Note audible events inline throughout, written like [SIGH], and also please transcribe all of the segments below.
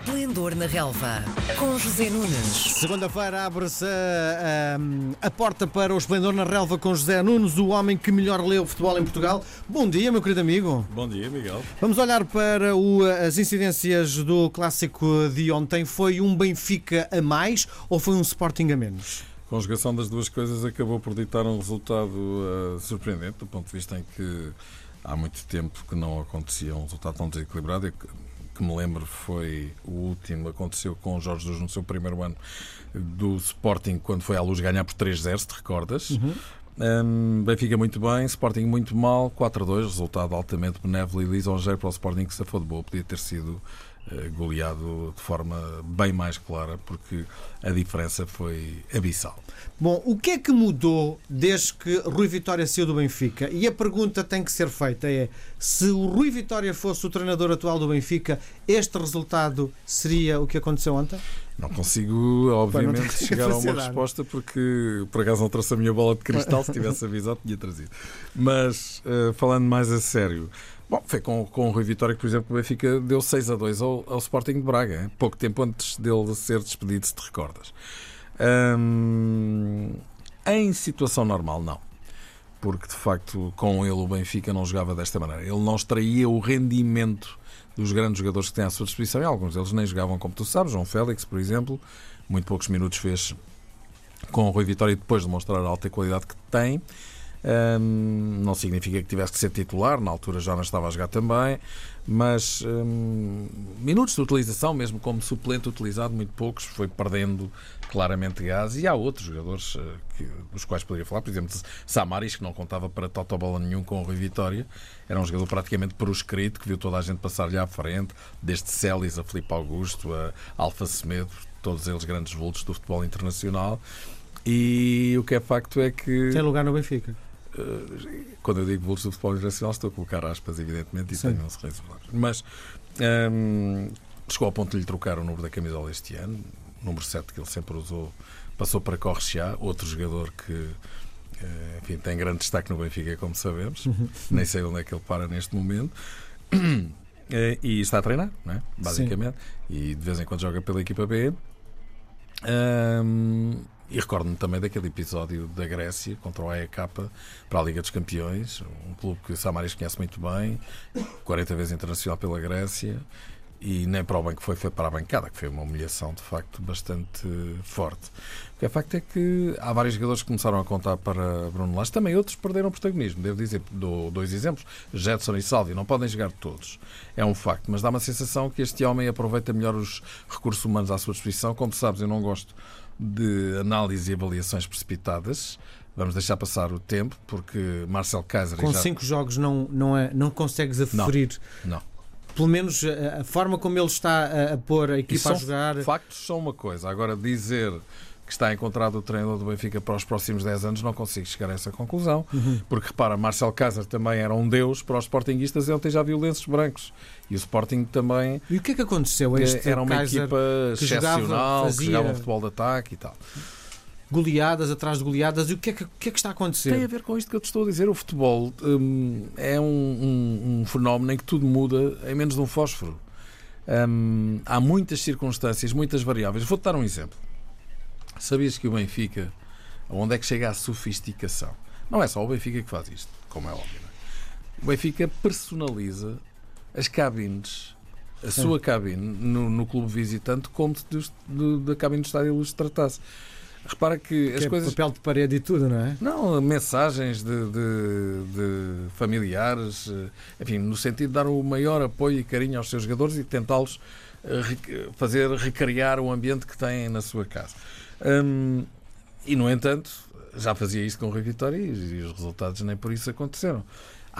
Esplendor na Relva, com José Nunes. Segunda-feira abre-se a, a, a porta para o Esplendor na Relva com José Nunes, o homem que melhor lê o futebol em Portugal. Bom dia, meu querido amigo. Bom dia, Miguel. Vamos olhar para o, as incidências do clássico de ontem. Foi um Benfica a mais ou foi um Sporting a menos? A conjugação das duas coisas acabou por ditar um resultado uh, surpreendente, do ponto de vista em que há muito tempo que não acontecia um resultado tão desequilibrado que me lembro foi o último, aconteceu com o Jorge Jesus no seu primeiro ano do Sporting, quando foi à luz ganhar por 3-0, se te recordas. Uhum. Um, Benfica muito bem, Sporting muito mal, 4-2, resultado altamente benévolo e lisonjeiro para o Sporting que se boa. Podia ter sido goleado de forma bem mais clara, porque a diferença foi abissal. Bom, o que é que mudou desde que Rui Vitória saiu do Benfica? E a pergunta tem que ser feita é: se o Rui Vitória fosse o treinador atual do Benfica, este resultado seria o que aconteceu ontem? Não consigo, obviamente, não chegar a uma resposta porque por acaso não trouxe a minha bola de cristal. Se tivesse avisado, tinha trazido. Mas, uh, falando mais a sério, Bom, foi com, com o Rui Vitória que, por exemplo, o Benfica deu 6 a 2 ao, ao Sporting de Braga, pouco tempo antes dele ser despedido, se te recordas. Hum, em situação normal, não. Porque de facto, com ele, o Benfica não jogava desta maneira. Ele não extraía o rendimento dos grandes jogadores que tem à sua disposição e alguns deles nem jogavam como tu sabes. João Félix, por exemplo, muito poucos minutos fez com o Rui Vitória e depois de mostrar a alta qualidade que tem. Um, não significa que tivesse que ser titular, na altura já não estava a jogar também, mas um, minutos de utilização, mesmo como suplente utilizado, muito poucos, foi perdendo claramente gás. E há outros jogadores uh, que, dos quais poderia falar, por exemplo, Samaris, que não contava para totobola nenhum com o Rui Vitória, era um jogador praticamente proscrito, que viu toda a gente passar-lhe à frente, desde Celis a Felipe Augusto, a Alfa Semedo, todos eles grandes vultos do futebol internacional. E o que é facto é que. Tem lugar no Benfica. Eh, quando eu digo vultos do futebol internacional, estou a colocar aspas, evidentemente, e tenho um sorriso Mas um, ehm, chegou ao ponto de lhe trocar o número da camisola este ano, número 7 que ele sempre usou, passou para Correia, outro jogador que eh, enfim, tem grande destaque no Benfica, como sabemos. Uhum. Nem sei onde é que ele para neste momento. Eh, e está a treinar, não é? basicamente. Sim. E de vez em quando joga pela equipa B. Um, e recordo-me também daquele episódio da Grécia contra o AEK para a Liga dos Campeões, um clube que o Samaris conhece muito bem, 40 vezes internacional pela Grécia, e nem para o banco foi, foi para a bancada, que foi uma humilhação de facto bastante forte. O que é facto é que há vários jogadores que começaram a contar para Bruno Lage, também outros perderam protagonismo. Devo dizer, dou dois exemplos: Jetson e Salvi, não podem jogar todos, é um facto, mas dá uma sensação que este homem aproveita melhor os recursos humanos à sua disposição. Como sabes, eu não gosto de análise e avaliações precipitadas. Vamos deixar passar o tempo, porque Marcel Kaiser. Com já... cinco jogos não, não, é, não consegues aferir. Não. não. Pelo menos a, a, forma como ele está a, a pôr a equipa a jogar. Factos são uma coisa. Agora, dizer que está encontrado o treinador do Benfica para os próximos 10 anos, não consigo chegar a essa conclusão. Uhum. Porque, repara, Marcel Kaiser também era um deus para os Sportingistas e ontem já viu lenços brancos. E o Sporting também. E o que é que aconteceu? Este era uma Kaiser equipa excepcional, jogava, fazia... que jogava um futebol de ataque e tal goleadas atrás de goleadas. E o que é que, que, é que está a acontecer? Tem a ver com isto que eu te estou a dizer. O futebol hum, é um, um, um, fenómeno em que tudo muda em menos de um fósforo. Hum, há muitas circunstâncias, muitas variáveis. Vou-te dar um exemplo. Sabias que o Benfica, onde é que chega a sofisticação? Não é só o Benfica que faz isto, como é óbvio. É? O Benfica personaliza as cabines, a Sim. sua cabine no, no, clube visitante, como do, da cabine do estádio Luz tratasse. Repara que, que as é coisas. papel de parede e tudo, não é? Não, mensagens de, de, de, familiares, eh, enfim, no sentido de dar o maior apoio e carinho aos seus jogadores e tentá-los eh, fazer recriar o ambiente que têm na sua casa. Hum, e, no entanto, já fazia isso com o Rui Vitória e, os resultados nem por isso aconteceram.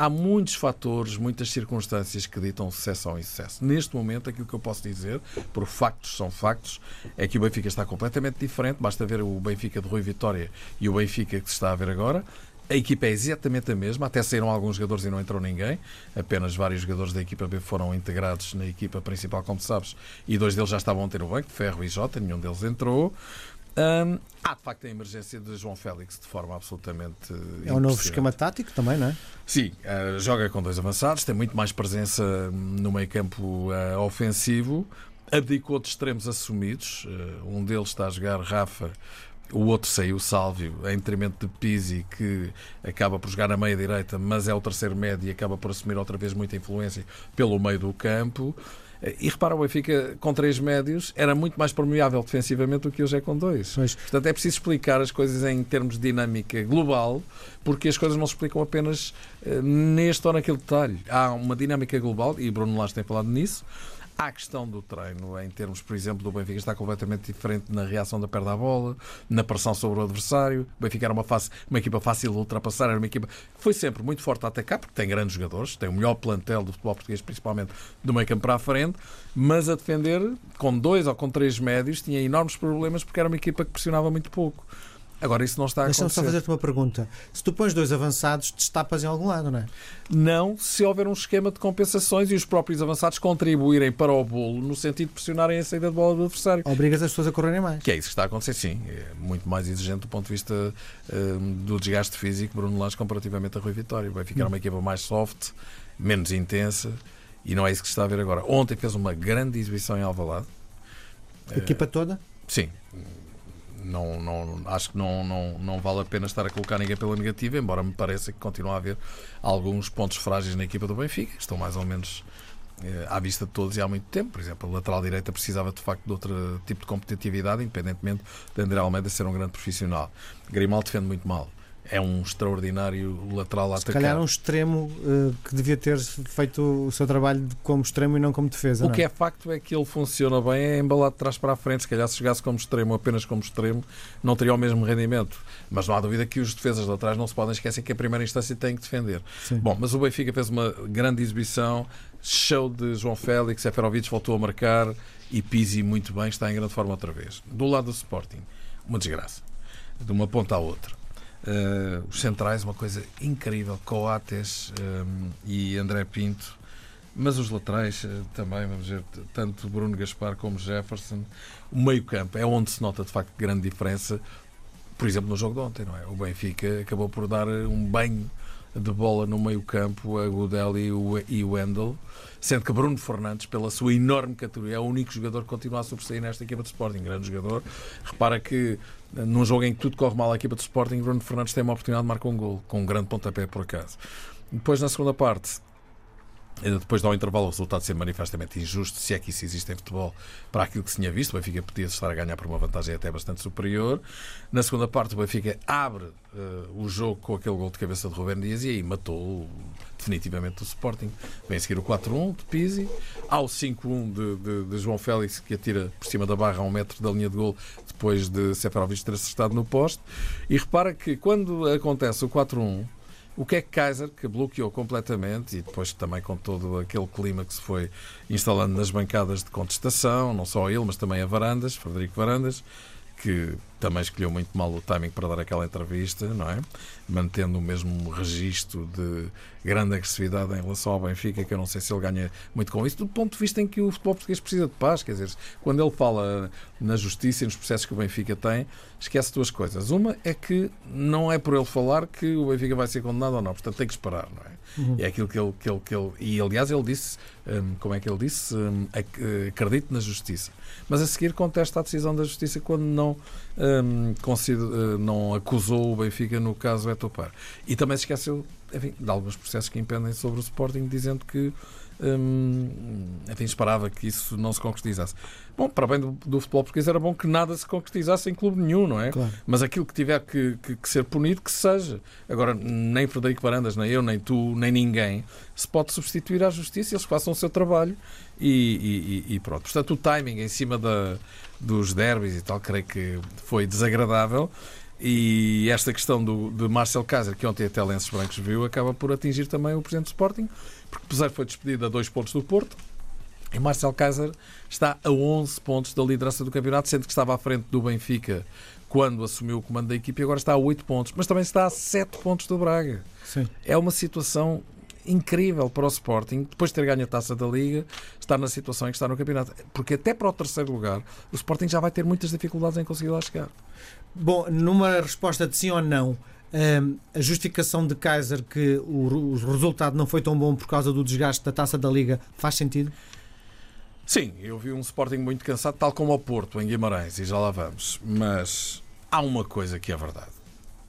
Há muitos fatores, muitas circunstâncias que ditam sucesso ou insucesso. Neste momento, aquilo que eu posso dizer, por factos são factos, é que o Benfica está completamente diferente. Basta ver o Benfica de Rui Vitória e o Benfica que se está a ver agora. A equipa é exatamente a mesma, até saíram alguns jogadores e não entrou ninguém. Apenas vários jogadores da equipa B foram integrados na equipa principal, como sabes, e dois deles já estavam a ter o banco, Ferro e Jota, nenhum deles entrou. Um, há de facto a emergência de João Félix de forma absolutamente. É um novo esquema tático também, não é? Sim, uh, joga com dois avançados, tem muito mais presença no meio campo uh, ofensivo abdicou de extremos assumidos. Uh, um deles está a jogar Rafa, o outro saiu Sálvio, em detrimento de Pizzi, que acaba por jogar na meia direita, mas é o terceiro médio e acaba por assumir outra vez muita influência pelo meio do campo. E repara, o Benfica com três médios era muito mais permeável defensivamente do que hoje é com dois. Pois. Portanto, é preciso explicar as coisas em termos de dinâmica global, porque as coisas não se explicam apenas eh, neste ou naquele detalhe. Há uma dinâmica global, e Bruno Lage tem falado nisso, Há a questão do treino, em termos, por exemplo, do Benfica está completamente diferente na reação da perda à bola, na pressão sobre o adversário. O Benfica era uma, face, uma equipa fácil de ultrapassar, era uma equipa que foi sempre muito forte a atacar, porque tem grandes jogadores, tem o melhor plantel do futebol português, principalmente do meio campo para a frente, mas a defender com dois ou com três médios tinha enormes problemas porque era uma equipa que pressionava muito pouco. Agora, isso não está a acontecer. Deixa-me só fazer-te uma pergunta. Se tu pões dois avançados, destapas em algum lado, não é? Não, se houver um esquema de compensações e os próprios avançados contribuírem para o bolo no sentido de pressionarem a saída de bola do adversário. Obrigas as pessoas a correrem mais. Que é isso que está a acontecer, sim. É muito mais exigente do ponto de vista uh, do desgaste físico Bruno Lage comparativamente a Rui Vitória. Vai ficar hum. uma equipa mais soft, menos intensa e não é isso que se está a ver agora. Ontem fez uma grande exibição em Alvalade. A equipa toda? Sim não, não, acho que não, não, não vale a pena estar a colocar ninguém pela negativa, embora me pareça que continua a haver alguns pontos frágeis na equipa do Benfica, estão mais ou menos eh, à vista de todos e há muito tempo. Por exemplo, a lateral direita precisava de facto de outro tipo de competitividade, independentemente de André Almeida ser um grande profissional. Grimaldo defende muito mal é um extraordinário lateral a Se calhar um extremo uh, que devia ter feito o seu trabalho como extremo e não como defesa. O não? que é facto é que ele funciona bem, é embalado de trás para a frente. Se calhar se jogasse como extremo, apenas como extremo, não teria o mesmo rendimento. Mas não há dúvida que os defesas de atrás não se podem esquecer que a primeira instância têm que defender. Sim. Bom, mas o Benfica fez uma grande exibição, show de João Félix, Seferovic voltou a marcar e Pizzi muito bem, está em grande forma outra vez. Do lado do Sporting, uma desgraça. De uma ponta à outra. Uh, os centrais, uma coisa incrível, Coates um, eh, e André Pinto, mas os laterais uh, também, vamos ver, tanto Bruno Gaspar como Jefferson. O meio-campo é onde se nota de facto grande diferença. Por exemplo, no jogo de ontem, não é? O Benfica acabou por dar um banho de bola no meio-campo a Godel e o Wendel, sendo que Bruno Fernandes, pela sua enorme categoria, é o único jogador que continua a sobressair nesta equipa de Sporting. Grande jogador. Repara que num jogo em que tudo corre mal à equipa de Sporting, Bruno Fernandes tem uma oportunidade de marcar um gol, com um grande pontapé por acaso. Depois, na segunda parte, depois de ao intervalo o resultado ser manifestamente injusto, se é que isso existe em futebol, para aquilo que se tinha visto, o Benfica podia estar a ganhar por uma vantagem até bastante superior. Na segunda parte, o Benfica abre uh, o jogo com aquele gol de cabeça de Rubén Dias e aí matou definitivamente o Sporting. Vem a seguir o 4-1 de Pizzi, ao 5-1 de, de, de, João Félix, que atira por cima da barra a um metro da linha de gol, depois de Seferovic ter acertado no poste. E repara que quando acontece o 4-1, o que é que Kaiser, que bloqueou completamente, e depois também com todo aquele clima que se foi instalando nas bancadas de contestação, não só ele, mas também a Varandas, Frederico Varandas, que também escolheu muito mal o timing para dar aquela entrevista, não é? Mantendo o mesmo registro de grande agressividade em relação ao Benfica, que eu não sei se ele ganha muito com isso, do ponto de vista em que o futebol português precisa de paz. Quer dizer, quando ele fala na justiça e nos processos que o Benfica tem, esquece duas coisas. Uma é que não é por ele falar que o Benfica vai ser condenado ou não, portanto tem que esperar, não é? Uhum. É aquilo que ele, que, ele, que ele. E aliás, ele disse, um, como é que ele disse? Um, acredito na justiça. Mas a seguir contesta a decisão da justiça quando não um, uh, não acusou o Benfica no caso Etopar. E também se esqueceu enfim, de alguns processos que impendem sobre o Sporting, dizendo que hum, enfim, esperava que isso não se concretizasse. Bom, para bem do, do, futebol português era bom que nada se concretizasse em clube nenhum, não é? Claro. Mas aquilo que tiver que, que, que, ser punido, que seja. Agora, nem Frederico Barandas, nem eu, nem tu, nem ninguém se pode substituir à justiça, eles façam o seu trabalho e, e, e pronto. Portanto, o timing em cima da, dos derbys e tal, creio que foi desagradável. E esta questão do, de Marcel Kaiser, que ontem até Lenços Brancos viu, acaba por atingir também o Presidente do Sporting, porque apesar foi despedido a dois pontos do Porto, e Marcel Kaiser está a 11 pontos da liderança do campeonato, sendo que estava à frente do Benfica quando assumiu o comando da equipe e agora está a 8 pontos, mas também está a 7 pontos do Braga. Sim. É uma situação incrível para o Sporting, depois de ter ganho a taça da Liga, estar na situação em que está no campeonato. Porque até para o terceiro lugar, o Sporting já vai ter muitas dificuldades em conseguir lá chegar. Bom, numa resposta de sim ou não, hum, a justificação de Kaiser que o, resultado não foi tão bom por causa do desgaste da taça da Liga faz sentido? Sim, eu vi um Sporting muito cansado, tal como o Porto, em Guimarães, e já lá vamos. Mas há uma coisa que é verdade.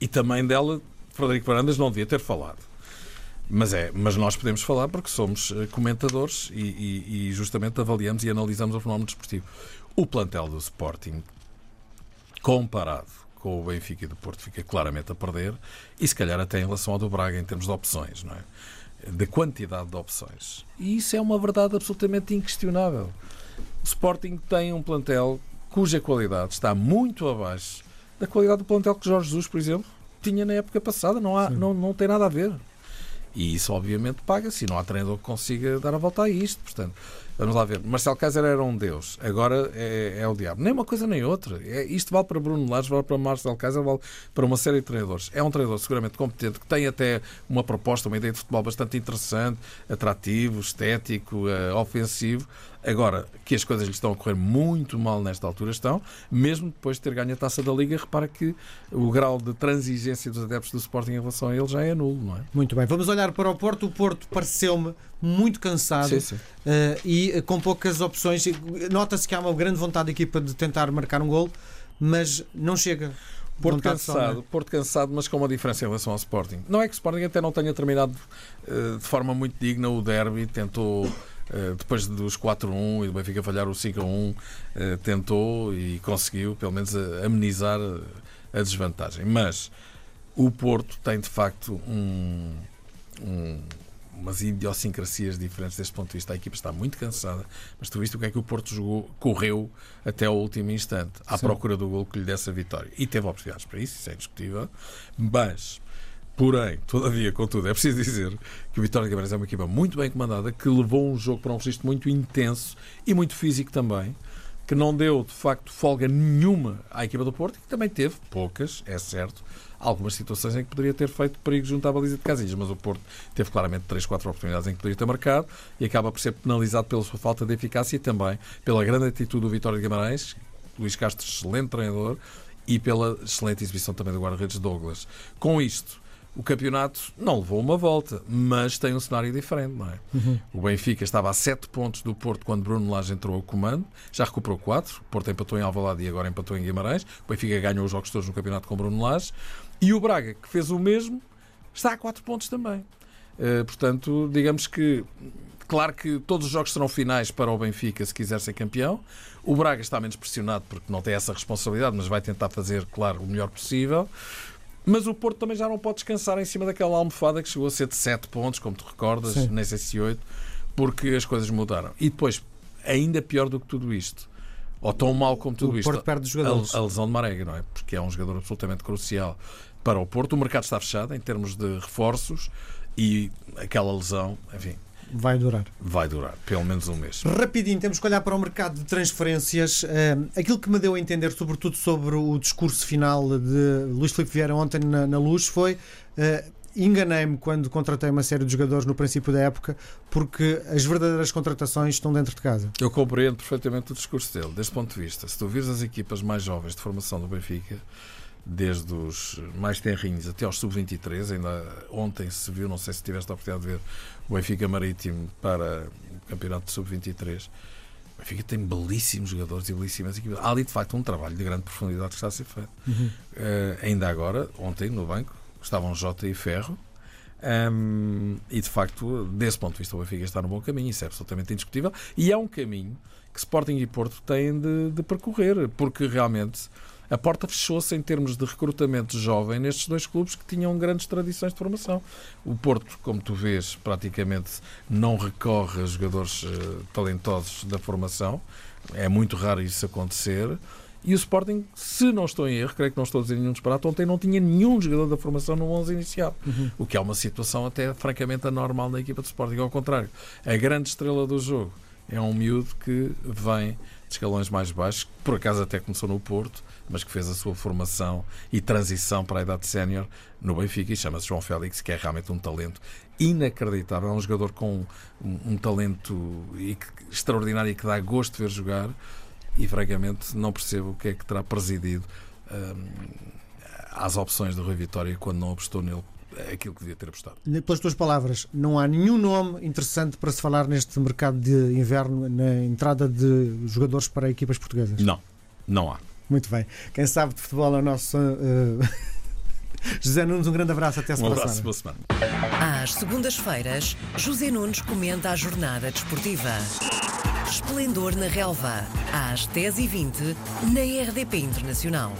E também dela, Frederico Varandas não devia ter falado. Mas é, mas nós podemos falar porque somos eh, comentadores e, e, e justamente avaliamos e analisamos o fenómeno desportivo. O plantel do Sporting, comparado com o Benfica e do Porto, fica claramente a perder e se calhar até em relação ao do Braga em termos de opções, não é? da quantidade de opções. E isso é uma verdade absolutamente inquestionável. O Sporting tem um plantel cuja qualidade está muito abaixo da qualidade do plantel que Jorge Jesus, por exemplo, tinha na época passada. Não, há, não, não tem nada a ver. E isso, obviamente, paga-se. Não há treinador que consiga dar a volta a isto. Portanto, vamos lá ver. Marcelo Kaiser era um deus. Agora é, é o diabo. Nem uma coisa nem outra. É, isto vale para Bruno Lares, vale para Marcelo Kaiser, vale para uma série de treinadores. É um treinador seguramente competente, que tem até uma proposta, uma ideia de futebol bastante interessante, atrativo, estético, uh, ofensivo. Agora, que as coisas lhe estão a correr muito mal nesta altura estão, mesmo depois de ter ganho a taça da Liga, repara que o grau de transigência dos adeptos do Sporting em relação a ele já é nulo, não é? Muito bem. Vamos olhar para o Porto. O Porto pareceu-me muito cansado Sim, sim. eh, e com poucas opções. Nota-se que há uma grande vontade da equipa de tentar marcar um gol, mas não chega. Porto só, cansado, é? Porto cansado, mas com uma diferença em relação ao Sporting. Não é que o Sporting até não tenha terminado eh, de forma muito digna o derby, tentou eh, depois dos 4-1 e do Benfica falhar o 5-1, eh, tentou e conseguiu pelo menos eh, amenizar eh, a desvantagem. Mas o Porto tem de facto um- um- umas idiosincrasias diferentes deste ponto de vista. A equipa está muito cansada, mas tu viste o que é que o Porto jogou, correu até ao último instante, à Sim. procura do gol que lhe desse a vitória. E teve oportunidades para isso, isso é indiscutível. Mas, porém, todavia, contudo, é preciso dizer que o Vitória de Guimarães é uma equipa muito bem comandada, que levou um jogo para um registro muito intenso e muito físico também, que não deu, de facto, folga nenhuma à equipa do Porto, que também teve, poucas, é certo, algumas situações em que poderia ter feito perigo junto à baliza de Casilhas, mas o Porto teve claramente 3, 4 oportunidades em que poderia ter marcado e acaba por ser penalizado pela sua falta de eficácia e também pela grande atitude do Vitória de Guimarães, Luís Castro, excelente treinador, e pela excelente exibição também do guarda-redes Douglas. Com isto, o campeonato não levou uma volta, mas tem um cenário diferente, não é? O Benfica estava a 7 pontos do Porto quando Bruno Lage entrou ao comando, já recuperou 4. O Porto empatou em Alvalade e agora empatou em Guimarães. O Benfica ganhou os jogos todos no campeonato com Bruno Lage. E o Braga, que fez o mesmo, está a 4 pontos também. Eh, portanto, digamos que Claro que todos os jogos serão finais para o Benfica se quiser ser campeão. O Braga está menos pressionado porque não tem essa responsabilidade, mas vai tentar fazer, claro, o melhor possível. Mas o Porto também já não pode descansar em cima daquela almofada que chegou a ser de 7 pontos, como te recordas, Sim. nem sei se 8, porque as coisas mudaram. E depois, ainda pior do que tudo isto, ou tão mal como tudo o isto, Porto perde os jogadores. a, a lesão de Marega, não é? Porque é um jogador absolutamente crucial para o Porto. O mercado está fechado em termos de reforços e aquela lesão, enfim, Vai durar. vai durar pelo menos um mês. Rapidinho, temos que olhar para o mercado de transferências. Eh, aquilo que me deu a entender, sobretudo sobre o discurso final de Luís Filipe Vieira ontem na, na Luz, foi. eh, Enganei-me quando contratei uma série de jogadores no princípio da época, porque as verdadeiras contratações estão dentro de casa. Eu compreendo perfeitamente o discurso dele, deste ponto de vista. Se tu vires as equipas mais jovens de formação do Benfica, desde os mais tenrinhos até aos sub-23, ainda ontem se viu, não sei se tiveste a oportunidade de ver o Benfica Marítimo para o campeonato de sub-23. O Benfica tem belíssimos jogadores e belíssimas equipas. Há ali, de facto, um trabalho de grande profundidade que está a ser feito. Eh, ainda agora, ontem, no banco, estavam Jota e Ferro. Hum, e de facto, desse ponto de vista, o Benfica está no bom caminho, isso é absolutamente indiscutível. E é um caminho que Sporting e Porto têm de, de percorrer, porque realmente a porta fechou-se em termos de recrutamento jovem nestes dois clubes que tinham grandes tradições de formação. O Porto, como tu vês, praticamente não recorre a jogadores eh, talentosos da formação. É muito raro isso acontecer. E o Sporting, se não estou em erro, creio que não estou a dizer nenhum disparate, ontem não tinha nenhum jogador da formação no 11 inicial. O que é uma situação até francamente anormal na equipa de Sporting. Ao contrário, a grande estrela do jogo é um miúdo que vem de escalões mais baixos, que por acaso até começou no Porto, mas que fez a sua formação e transição para a idade sénior no Benfica e chama-se João Félix, que é realmente um talento inacreditável. É um jogador com um, um talento e que- extraordinário e que dá gosto de ver jogar e francamente não percebo o que é que terá presidido hum, às opções do Rui Vitória quando não apostou nele aquilo que devia ter apostado. Pelas tuas palavras, não há nenhum nome interessante para se falar neste mercado de inverno na entrada de jogadores para equipas portuguesas? Não, não há. Muito bem. Quem sabe de futebol é o nosso. Uh... [LAUGHS] José Nunes, um grande abraço até a Um semana. abraço, boa semana. Às segundas-feiras, José Nunes comenta a jornada desportiva. Esplendor na Relva, às 10h20, na RDP Internacional.